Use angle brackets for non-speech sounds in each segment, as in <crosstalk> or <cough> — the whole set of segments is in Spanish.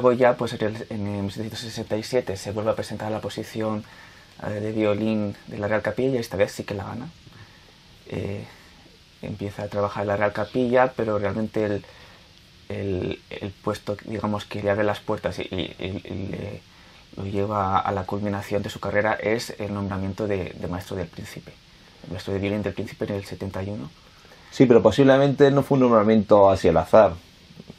luego ya, pues en, el, en 1767 se vuelve a presentar la posición eh, de violín de la Real Capilla y esta vez sí que la gana. Eh, empieza a trabajar la Real Capilla, pero realmente el, el, el puesto, digamos, que le abre las puertas y, y- y le- lo lleva a la culminación de su carrera es el nombramiento de, de maestro del príncipe. El maestro de violín del príncipe en el 71. Sí, pero posiblemente no fue un nombramiento así al azar.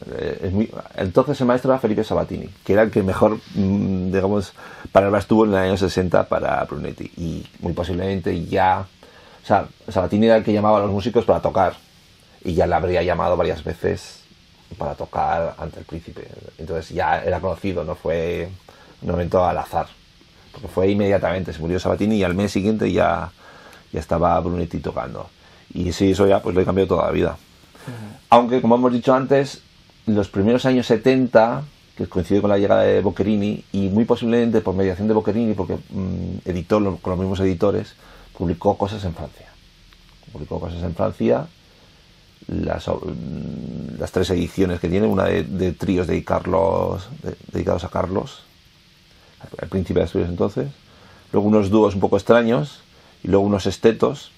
Eh, entonces el maestro era Felipe Sabatini, que era el que mejor, mm, digamos, palabras tuvo en el año 60 para Brunetti. Y muy posiblemente ya. O sea, Sabatini era el que llamaba a los músicos para tocar. Y ya le habría llamado varias veces para tocar ante el príncipe. Entonces ya era conocido, no fue un momento al azar. Porque fue inmediatamente, se murió Sabatini y al mes siguiente ya, ya estaba Brunetti tocando. Y sí, eso ya pues le cambió toda la vida. Aunque, como hemos dicho antes, los primeros años 70, que coincide con la llegada de Boccherini, y muy posiblemente por mediación de Boccherini, porque mm, editó con los mismos editores, publicó cosas en Francia. Publicó cosas en Francia, las, mm, tres ediciones que tiene, una de, tríos de Carlos, de- dedicados a Carlos, el príncipe de Asturias entonces, luego unos dúos un poco extraños, y luego unos estetos.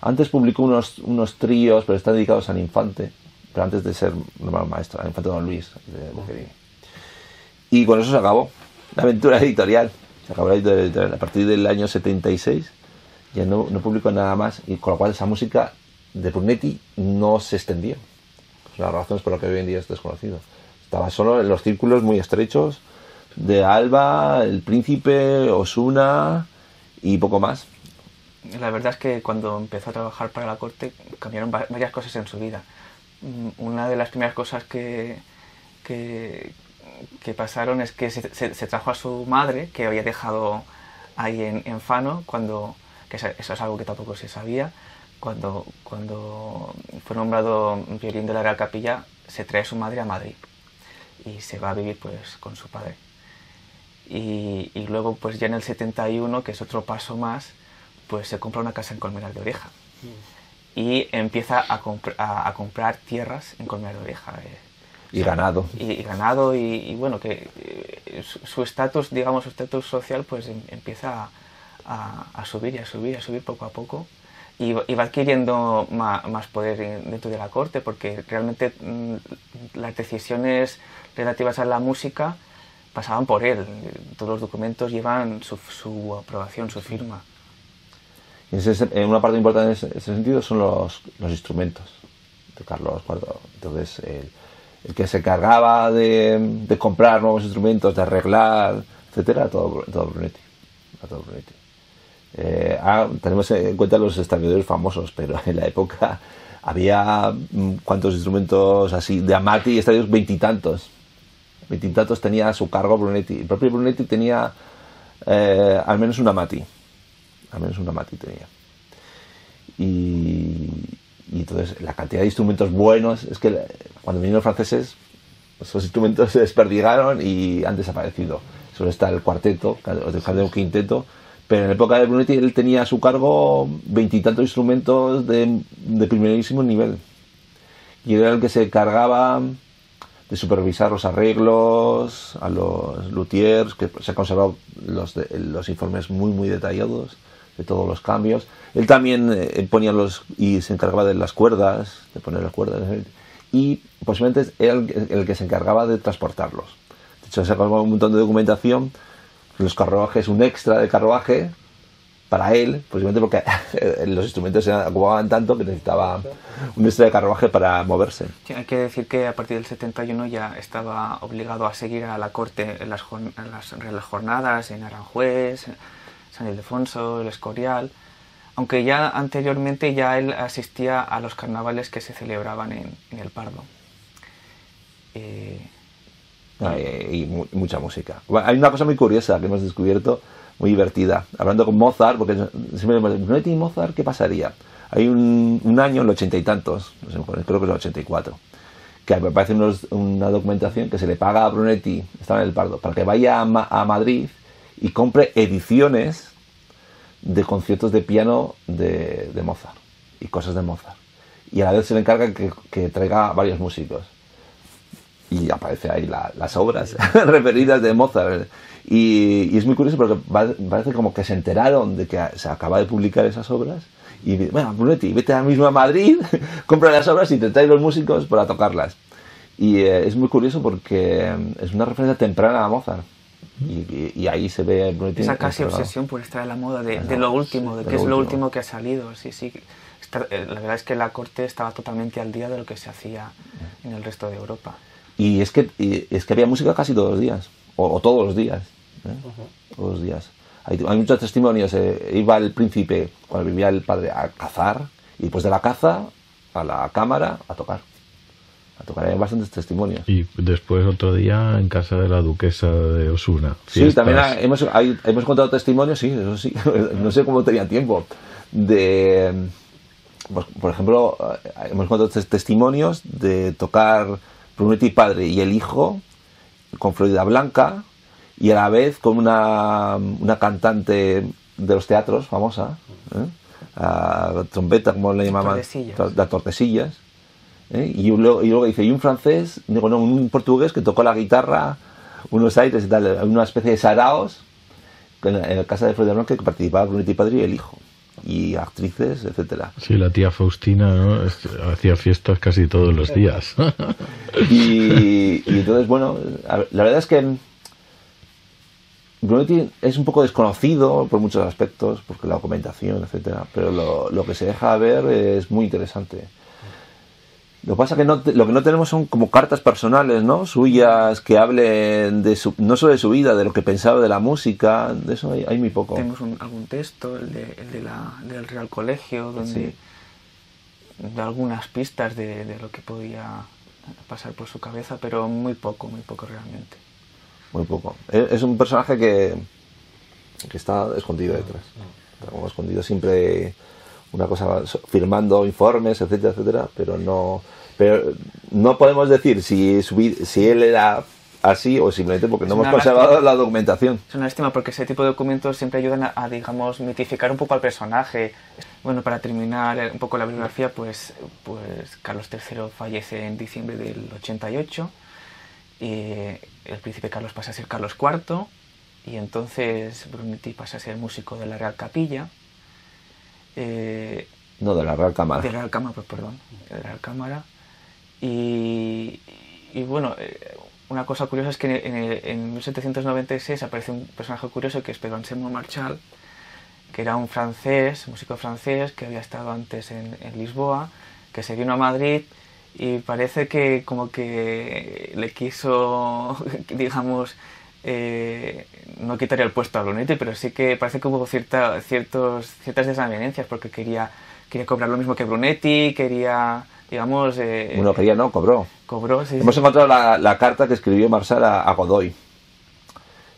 Antes publicó unos, unos tríos, pero están dedicados al infante, pero antes de ser normal maestro, al infante Don Luis, de Boccherini. Y con eso se acabó la aventura editorial. Se acabó la aventura editorial. A partir del año 76 ya no, no publicó nada más, y con lo cual esa música de Brunetti no se extendió. Es una de las razones por las que hoy en día es desconocido. Estaba solo en los círculos muy estrechos de Alba, El Príncipe, Osuna y poco más. La verdad es que cuando empezó a trabajar para la corte cambiaron va- varias cosas en su vida. Mm, Una de las primeras cosas que, que, pasaron es que se, trajo a su madre, que había dejado ahí en, Fano, cuando, que eso es algo que tampoco se sabía, cuando, cuando fue nombrado violín de la Real Capilla, se trae a su madre a Madrid y se va a vivir pues con su padre. Y, y luego pues ya en el 71, que es otro paso más, pues se compra una casa en Colmenar de Oreja y empieza a, compr- a- a comprar tierras en Colmenar de Oreja. eh. Y ganado. Y, y ganado y, y bueno, que eh, su- estatus, digamos, su estatus social pues em- empieza a, subir y a subir y a subir poco a poco y, va- y va adquiriendo ma- más, poder en- dentro de la corte porque realmente mm, las decisiones relativas a la música pasaban por él. Todos los documentos llevan su, su aprobación, su firma. Y eh, una parte importante en ese, sentido son los, instrumentos de Carlos IV. Entonces, el, el que se cargaba de, comprar nuevos instrumentos, de arreglar, etcétera, todo, todo Brunetti. Todo Brunetti. Eh, ah, tenemos en cuenta los establecedores famosos, pero en la época había mm, cuántos instrumentos así de Amati, estadios veintitantos. Veintitantos tenía a su cargo Brunetti. El propio Brunetti tenía eh, al menos una Amati al menos una Mati tenía. Y, y entonces la cantidad de instrumentos buenos, es que cuando vinieron los franceses, esos instrumentos se desperdigaron y han desaparecido. Solo está el cuarteto, o dejar de un quinteto, pero en la época de Brunetti él tenía a su cargo veintitantos instrumentos de, de primerísimo nivel. Y era el que se cargaba de supervisar los arreglos a los luthiers, que se han conservado los, de- los informes muy, muy detallados de todos los cambios. Él también eh, ponía los y se encargaba de las cuerdas, de poner las cuerdas, y posiblemente era el, el que se encargaba de transportarlos. De hecho, se sacó un montón de documentación, los carruajes, un extra de carruaje para él, posiblemente porque <laughs> los instrumentos se ocupaban tanto que necesitaba un extra de carruaje para moverse. Sí, hay que decir que a partir del 71 ya estaba obligado a seguir a la corte en las, en las, en las jornadas en Aranjuez, San Ildefonso, el Escorial, aunque ya anteriormente ya él asistía a los carnavales que se celebraban en, el Pardo. Eh, Ah, y, y mu- mucha música. Hay una cosa muy curiosa que hemos descubierto, muy divertida. Hablando con Mozart, porque siempre me dicen, Brunetti y Mozart, ¿qué pasaría? Hay un, año, en los ochenta y tantos, no sé, creo que es el 84, que me parece una documentación que se le paga a Brunetti, estaba en el Pardo, para que vaya a Madrid y compre ediciones de conciertos de piano de, de Mozart y cosas de Mozart. Y a la vez se le encarga que, que traiga varios músicos. y aparece ahí las obras <laughs> referidas de Mozart. Y, es muy curioso porque parece como que se enteraron de que se acaba de publicar esas obras y bueno, Brunetti, vete ahora mismo a Madrid, <laughs> compra las obras y te trae los músicos para tocarlas. Y eh, es muy curioso porque eh, es una referencia temprana a Mozart. Y, ahí se ve. Esa casi obsesión por estar a la moda de, lo último, de, qué es lo último que ha salido. Sí, sí. Eh, la verdad es que la corte estaba totalmente al día de lo que se hacía en el resto de Europa. Y es que, es que había música casi todos los días, o, todos los días. Todos los días. Hay, muchos testimonios. iba el príncipe, cuando vivía el padre, a cazar, y después de la caza, a la cámara, a tocar a tocar. Hay bastantes testimonios. Y después otro día en casa de la duquesa de Osuna. Sí, también hemos, hemos contado testimonios, sí, eso sí. <laughs> no sé cómo tenía tiempo. De, pues, por ejemplo, eh, hemos contado testimonios de tocar Brunetti padre y el hijo con Florida Blanca y a la vez con una, una cantante de los teatros famosa, ¿eh? trompeta, como le llamaban, las tortesillas ¿eh? Y, luego, y, luego, dice, y un francés, digo, no, un portugués que tocó la guitarra, unos aires y tal, una especie de saraos, en, la casa de Blanca que participaba Brunetti Padre y el hijo y actrices, etcétera. Sí, la tía Faustina ¿no? hacía fiestas casi todos los días. <laughs> y, entonces, bueno, la verdad es que Brunetti es un poco desconocido por muchos aspectos, porque la documentación, etcétera, pero lo, lo que se deja ver es muy interesante. Lo que pasa es que no, lo que no tenemos son como cartas personales, ¿no? Suyas que hablen de su, no solo de su vida, de lo que pensaba de la música, de eso hay, muy poco. Tenemos algún texto, el, de, el de la, del Real Colegio, donde da algunas pistas de, de, lo que podía pasar por su cabeza, pero muy poco, muy poco realmente. Muy poco. Es un personaje que, que está escondido detrás. Está como escondido siempre una cosa firmando informes, etcétera, etcétera, pero no, pero no podemos decir si, si él era así o simplemente porque no hemos conservado la documentación. Es una lástima porque ese tipo de documentos siempre ayudan a, digamos, mitificar un poco al personaje. Bueno, para terminar un poco la biografía, pues, pues Carlos III fallece en diciembre del 88 y el príncipe Carlos pasa a ser Carlos IV y entonces Brunetti pasa a ser músico de la Real Capilla eh, no, de la Real Cámara. De la Real Cámara, pues perdón, de la Real Cámara. Y, bueno, eh, una cosa curiosa es que en, 1796 aparece un personaje curioso que es Pedro Anselmo Marchal, que era un francés, músico francés, que había estado antes en, Lisboa, que se vino a Madrid y parece que como que le quiso, <laughs> digamos, eh, no quitaría el puesto a Brunetti, pero sí que parece que hubo cierta, ciertos, ciertas desavenencias porque quería, quería cobrar lo mismo que Brunetti, quería, digamos... Eh, bueno, quería no, cobró. Cobró, sí. Hemos encontrado la, carta que escribió Marsal a, Godoy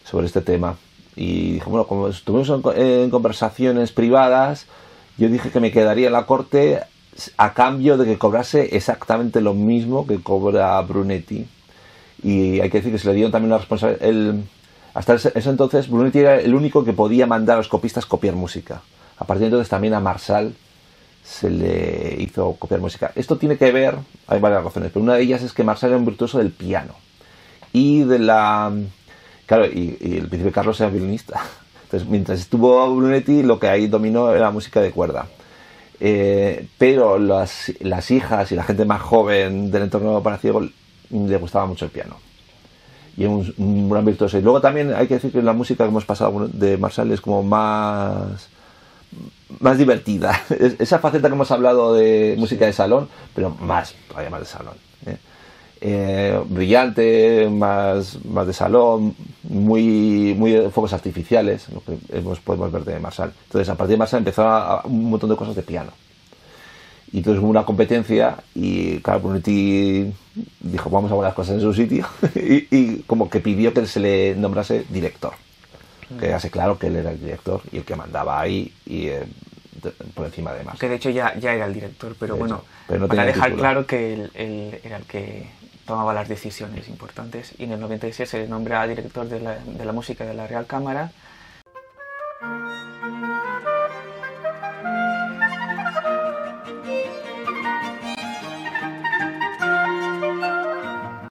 sobre este tema. Y dijo, bueno, como estuvimos en, conversaciones privadas, yo dije que me quedaría en la corte a cambio de que cobrase exactamente lo mismo que cobra Brunetti. Y hay que decir que se le dio también la responsabilidad hasta ese, entonces Brunetti era el único que podía mandar a los copistas copiar música. A partir de entonces también a Marsal se le hizo copiar música. Esto tiene que ver, hay varias razones, pero una de ellas es que Marsal era un virtuoso del piano. Y de la... Claro, y, el príncipe Carlos era violinista. <laughs> Entonces, mientras estuvo Brunetti, lo que ahí dominó era la música de cuerda. Eh, pero las, las, hijas y la gente más joven del entorno para ciego le gustaba mucho el piano y un, un gran virtuoso. Y luego también hay que decir que la música que hemos pasado de Marshall es como más más divertida. <laughs> Esa faceta que hemos hablado de música de salón, pero más, todavía más de salón. ¿eh? Eh, brillante, más, más de salón, muy, muy de fuegos artificiales, lo que hemos, podemos ver de Marshall. Entonces, a partir de Marshall empezó a, un montón de cosas de piano. Y entonces hubo una competencia y claro, Brunetti dijo, vamos a poner las cosas en su sitio <laughs> y, como que pidió que se le nombrase director. Que hace claro que él era el director y el que mandaba ahí y eh, por encima de más. Que de hecho ya, ya era el director, pero bueno, para dejar claro que él, era el que tomaba las decisiones importantes y en el 96 se le nombra director de la, de la música de la Real Cámara